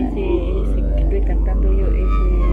ese, ese, recantando yo ese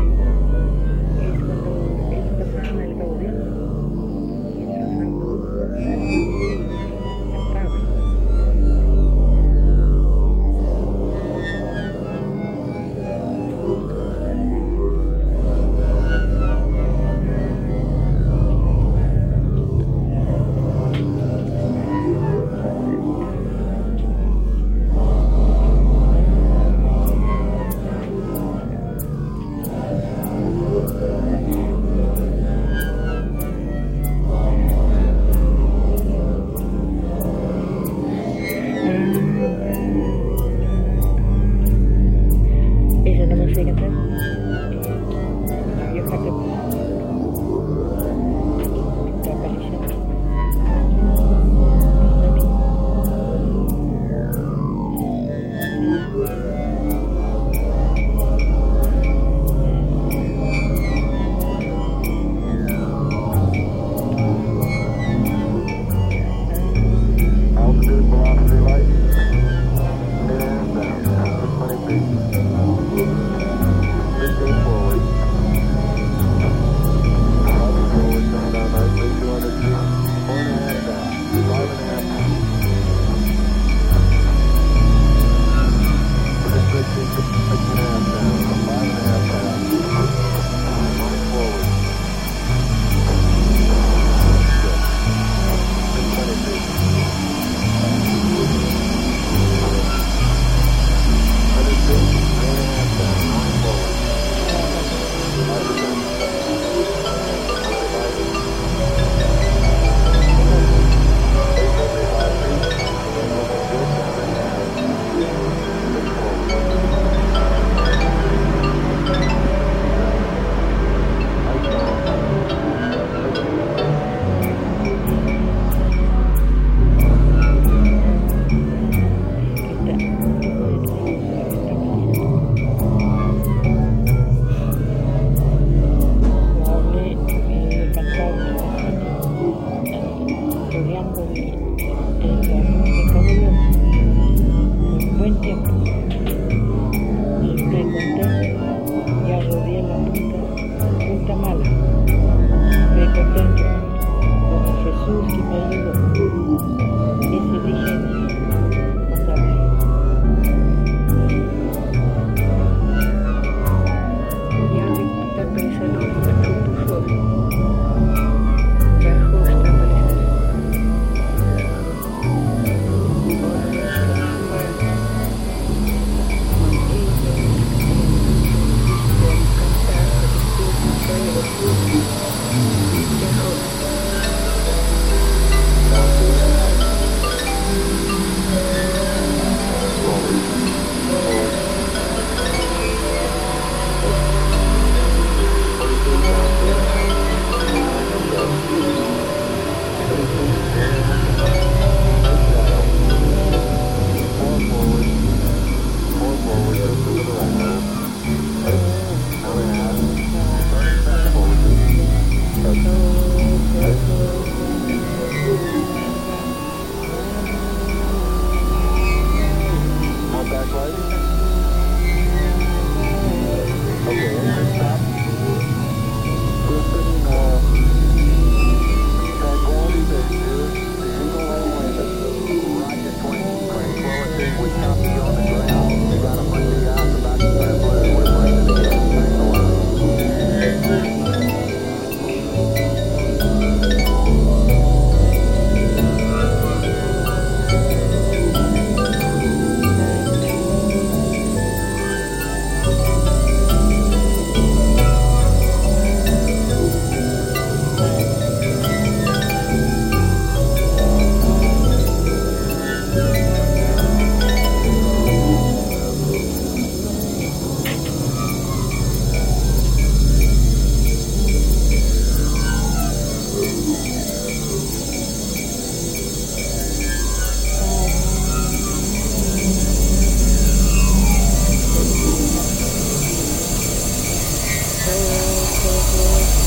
Lord